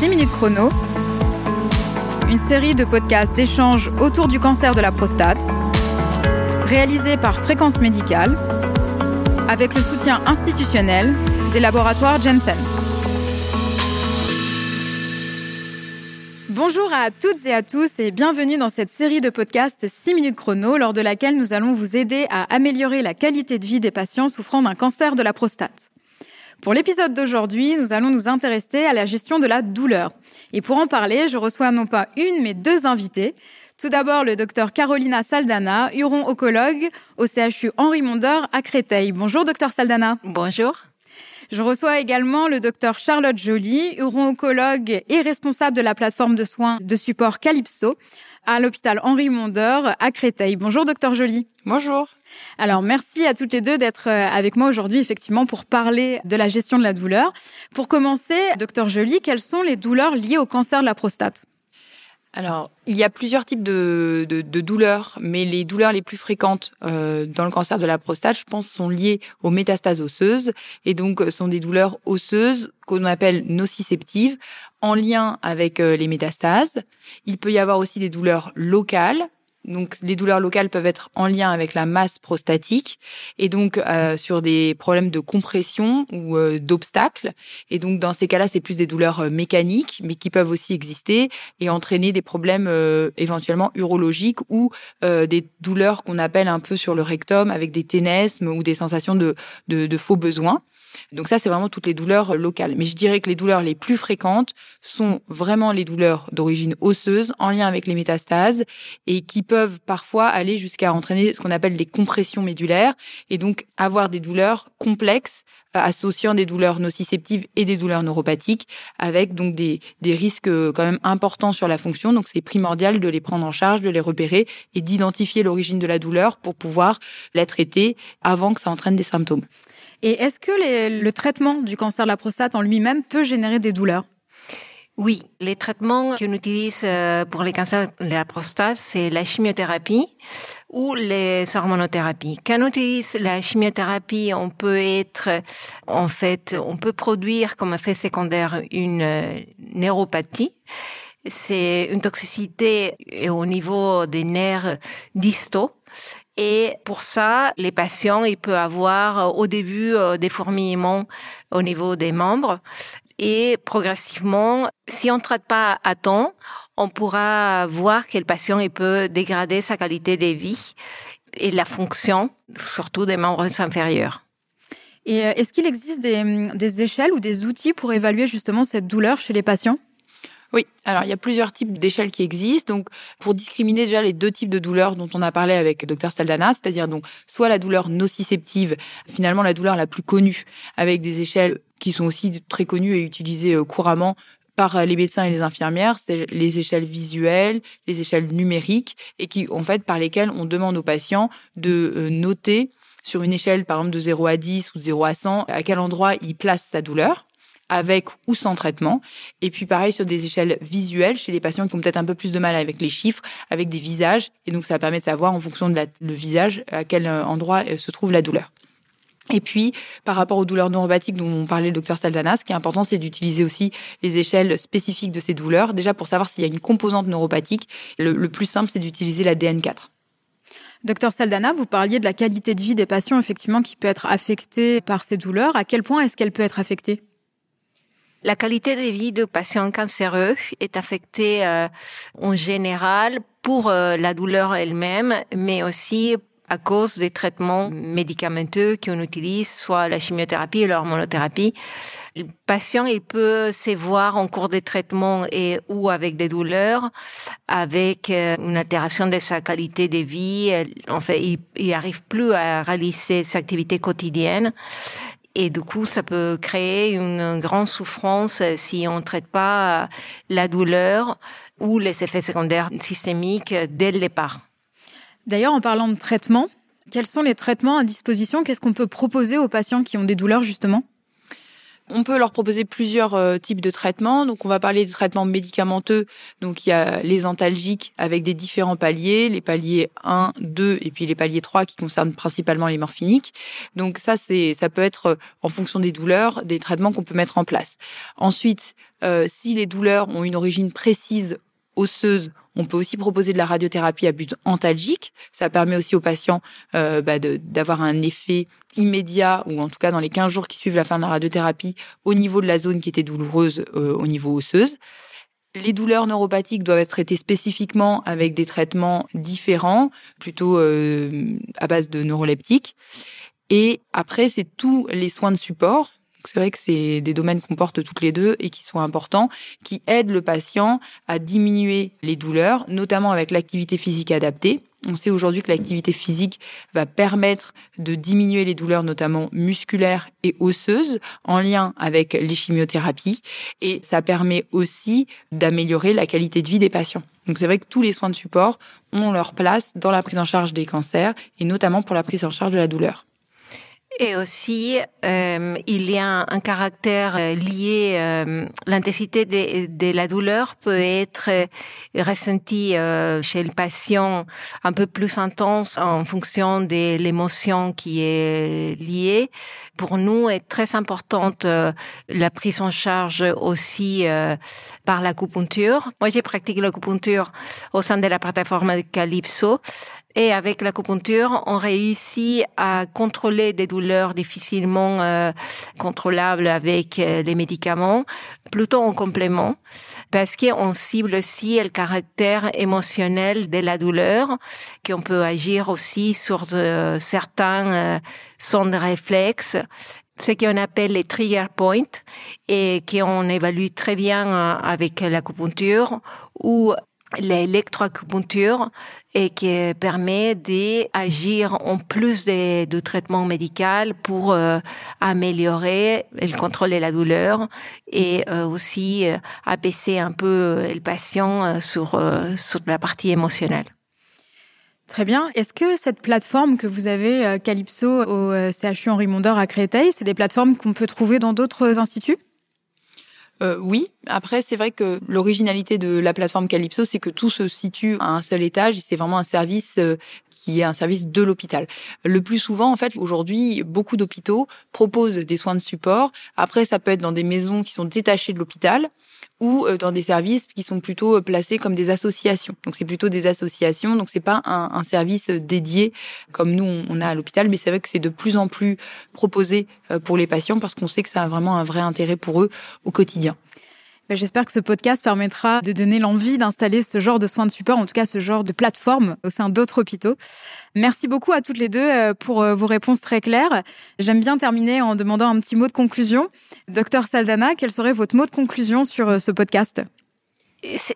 6 minutes chrono, une série de podcasts d'échanges autour du cancer de la prostate, réalisée par Fréquence Médicale, avec le soutien institutionnel des laboratoires Jensen. Bonjour à toutes et à tous et bienvenue dans cette série de podcasts 6 minutes chrono lors de laquelle nous allons vous aider à améliorer la qualité de vie des patients souffrant d'un cancer de la prostate. Pour l'épisode d'aujourd'hui, nous allons nous intéresser à la gestion de la douleur. Et pour en parler, je reçois non pas une, mais deux invités. Tout d'abord, le docteur Carolina Saldana, huron-oncologue au CHU Henri Mondor à Créteil. Bonjour, docteur Saldana. Bonjour. Je reçois également le docteur Charlotte Joly, huron-oncologue et responsable de la plateforme de soins de support Calypso à l'hôpital Henri Mondor à Créteil. Bonjour, docteur Joly. Bonjour. Alors, merci à toutes les deux d'être euh, avec moi aujourd'hui, effectivement, pour parler de la gestion de la douleur. Pour commencer, docteur Joly, quelles sont les douleurs liées au cancer de la prostate? Alors, il y a plusieurs types de, douleurs, mais les douleurs les plus fréquentes euh, dans le cancer de la prostate, je pense, sont liées aux métastases osseuses, et donc sont des douleurs osseuses qu'on appelle nociceptives, en lien avec euh, les métastases. Il peut y avoir aussi des douleurs locales, donc les douleurs locales peuvent être en lien avec la masse prostatique et donc euh, sur des problèmes de compression ou euh, d'obstacles. Et donc dans ces cas-là, c'est plus des douleurs euh, mécaniques, mais qui peuvent aussi exister et entraîner des problèmes éventuellement urologiques ou des douleurs qu'on appelle un peu sur le rectum avec des ténesmes ou des sensations de, de faux besoins. Donc ça, c'est vraiment toutes les douleurs locales. Mais je dirais que les douleurs les plus fréquentes sont vraiment les douleurs d'origine osseuse en lien avec les métastases et qui peuvent parfois aller jusqu'à entraîner ce qu'on appelle les compressions médulaires et donc avoir des douleurs complexes euh, associant des douleurs nociceptives et des douleurs neuropathiques, avec donc des, des risques euh, quand même importants sur la fonction. Donc c'est primordial de les prendre en charge, de les repérer et d'identifier l'origine de la douleur pour pouvoir la traiter avant que ça entraîne des symptômes. Et est-ce que le traitement du cancer de la prostate en lui-même peut générer des douleurs oui, les traitements qu'on utilise euh, pour les cancers de la prostate, c'est la chimiothérapie ou les hormonothérapies. Quand on utilise la chimiothérapie, on peut être, en fait, on peut produire comme effet secondaire une euh, neuropathie. C'est une toxicité au niveau des nerfs distaux. Et pour ça, les patients, ils peuvent avoir au début euh, des fourmillements au niveau des membres. Et progressivement, si on ne traite pas à temps, on pourra voir que le patient il peut dégrader sa qualité de vie et la fonction, surtout des membres inférieurs. Et euh, est-ce qu'il existe des, des échelles ou des outils pour évaluer justement cette douleur chez les patients? Oui, alors il y a plusieurs types d'échelles qui existent. Donc, pour discriminer déjà les deux types de douleurs dont on a parlé avec Dr Saldana, c'est-à-dire donc soit la douleur nociceptive, finalement la douleur la plus connue, avec des échelles qui sont aussi très connues et utilisées euh, couramment par les médecins et les infirmières, c'est les échelles visuelles, les échelles numériques, et qui, en fait, par lesquelles on demande aux patients de euh, noter sur une échelle, par exemple, de 0 à 10 ou de 0 à 100, à quel endroit il place sa douleur avec ou sans traitement. Et puis pareil sur des échelles visuelles chez les patients qui ont peut-être un peu plus de mal avec les chiffres, avec des visages. Et donc ça permet de savoir en fonction de le visage à quel euh, endroit euh, se trouve la douleur. Et puis, par rapport aux douleurs neuropathiques dont on parlait le docteur Saldana, ce qui est important, c'est d'utiliser aussi les échelles spécifiques de ces douleurs. Déjà, pour savoir s'il y a une composante neuropathique, le, le plus simple, c'est d'utiliser la DN4. Docteur Saldana, vous parliez de la qualité de vie des patients, effectivement, qui peut être affectée par ces douleurs. À quel point est-ce qu'elle peut être affectée? La qualité de vie de patients cancéreux est affectée euh, en général pour euh, la douleur elle-même, mais aussi à cause des traitements médicamenteux qu'on utilise, soit la chimiothérapie ou l'hormonothérapie. Le patient, il peut se voir en cours de traitement et ou avec des douleurs, avec euh, une altération de sa qualité de vie. En fait, il, il arrive plus à réaliser ses activités quotidiennes. Et du coup, ça peut créer une grande souffrance si on ne traite pas la douleur ou les effets secondaires systémiques dès le départ. D'ailleurs, en parlant de traitement, quels sont les traitements à disposition? Qu'est-ce qu'on peut proposer aux patients qui ont des douleurs, justement? On peut leur proposer plusieurs euh, types de traitements. Donc, on va parler des traitements médicamenteux. Donc, il y a les antalgiques avec des différents paliers, les paliers 1, 2 et puis les paliers 3 qui concernent principalement les morphiniques. Donc, ça, c'est, ça peut être euh, en fonction des douleurs, des traitements qu'on peut mettre en place. Ensuite, euh, si les douleurs ont une origine précise osseuse, on peut aussi proposer de la radiothérapie à but antalgique. Ça permet aussi aux patients euh, bah, d'avoir un effet immédiat, ou en tout cas dans les 15 jours qui suivent la fin de la radiothérapie, au niveau de la zone qui était douloureuse euh, au niveau osseuse. Les douleurs neuropathiques doivent être traitées spécifiquement avec des traitements différents, plutôt euh, à base de neuroleptiques. Et après, c'est tous les soins de support c'est vrai que c'est des domaines qu'on porte toutes les deux et qui sont importants, qui aident le patient à diminuer les douleurs, notamment avec l'activité physique adaptée. On sait aujourd'hui que l'activité physique va permettre de diminuer les douleurs, notamment musculaires et osseuses, en lien avec les chimiothérapies. Et ça permet aussi d'améliorer la qualité de vie des patients. Donc c'est vrai que tous les soins de support ont leur place dans la prise en charge des cancers, et notamment pour la prise en charge de la douleur. Et aussi, euh, il y a un, caractère euh, lié, euh, l'intensité de, de, la douleur peut être euh, ressentie euh, chez le patient un peu plus intense en fonction de l'émotion qui est liée. Pour nous, est très importante la prise en charge aussi par l'acupuncture. Moi, j'ai pratiqué l'acupuncture au sein de la plateforme Calypso et avec l'acupuncture, on réussit à contrôler des douleurs difficilement euh, contrôlables avec euh, les médicaments, plutôt en complément, parce qu'on cible aussi le caractère émotionnel de la douleur, qu'on peut agir aussi sur euh, certains sons de réflexe ce qu'on appelle les trigger points et qu'on évalue très bien avec l'acupuncture ou l'électroacupuncture et qui permet d'agir en plus de traitement médical pour euh, améliorer et contrôler la douleur et euh, aussi euh, abaisser un peu le patient sur, sur la partie émotionnelle. Très bien. Est-ce que cette plateforme que vous avez, Calypso, au CHU Henri Mondor à Créteil, c'est des plateformes qu'on peut trouver dans d'autres instituts? Euh, oui. Après, c'est vrai que l'originalité de la plateforme Calypso, c'est que tout se situe à un seul étage c'est vraiment un service euh, qui est un service de l'hôpital. Le plus souvent, en fait, aujourd'hui, beaucoup d'hôpitaux proposent des soins de support. Après, ça peut être dans des maisons qui sont détachées de l'hôpital ou euh, dans des services qui sont plutôt euh, placés comme des associations. Donc c'est plutôt des associations, donc c'est pas un, un, service dédié comme nous on a à l'hôpital, mais c'est vrai que c'est de plus en plus proposé euh, pour les patients parce qu'on sait que ça a vraiment un vrai intérêt pour eux au quotidien. Ben, j'espère que ce podcast permettra de donner l'envie d'installer ce genre de soins de support, en tout cas ce genre de plateforme au sein d'autres hôpitaux. Merci beaucoup à toutes les deux euh, pour euh, vos réponses très claires. J'aime bien terminer en demandant un petit mot de conclusion. Docteur Saldana, quel serait votre mot de conclusion sur euh, ce podcast?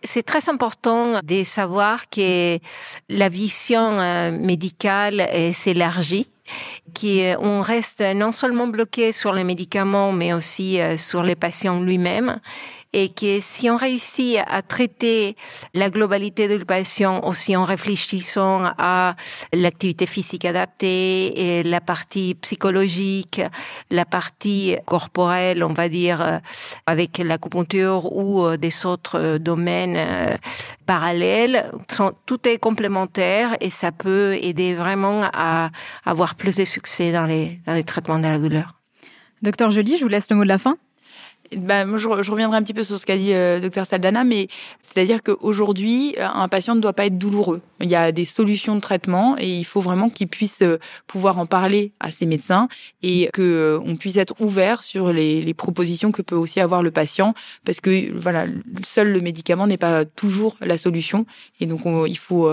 C'est très important de savoir que la vision médicale s'élargit qu'on reste non seulement bloqué sur les médicaments, mais aussi sur les patients lui-même, et que si on réussit à traiter la globalité de patient aussi en réfléchissant à l'activité physique adaptée et la partie psychologique, la partie corporelle, on va dire, avec l'acupuncture ou euh, des autres euh, domaines euh, parallèles, tout est complémentaire et ça peut aider vraiment à avoir plus de succès dans les, dans les traitements de la douleur. Docteur Joly, je vous laisse le mot de la fin. Bah, moi, je, reviendrai un petit peu sur ce qu'a dit euh, docteur Saldana, mais c'est-à-dire qu'aujourd'hui, euh, un patient ne doit pas être douloureux. Il y a des solutions de traitement et il faut vraiment qu'il puisse euh, pouvoir en parler à ses médecins et que on puisse être ouvert sur les, les, propositions que peut aussi avoir le patient, parce que voilà, seul le médicament n'est pas toujours la solution et donc il faut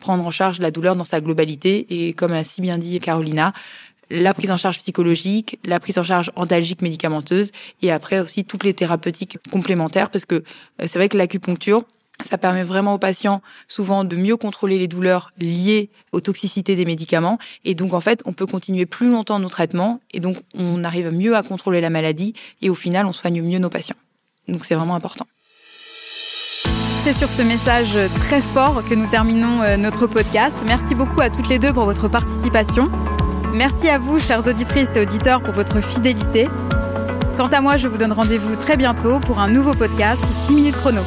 prendre en charge la douleur dans sa globalité et comme a si bien dit Carolina, la prise en charge psychologique, la prise en charge antalgique médicamenteuse et après aussi toutes les thérapeutiques complémentaires parce que euh, c'est vrai que l'acupuncture, ça permet vraiment aux patients souvent de mieux contrôler les douleurs liées aux toxicités des médicaments. Et donc, en fait, on peut continuer plus longtemps nos traitements et donc on arrive mieux à contrôler la maladie et au final, on soigne mieux nos patients. Donc, c'est vraiment important. C'est sur ce message très fort que nous terminons euh, notre podcast. Merci beaucoup à toutes les deux pour votre participation. Merci à vous, chères auditrices et auditeurs, pour votre fidélité. Quant à moi, je vous donne rendez-vous très bientôt pour un nouveau podcast 6 minutes chrono.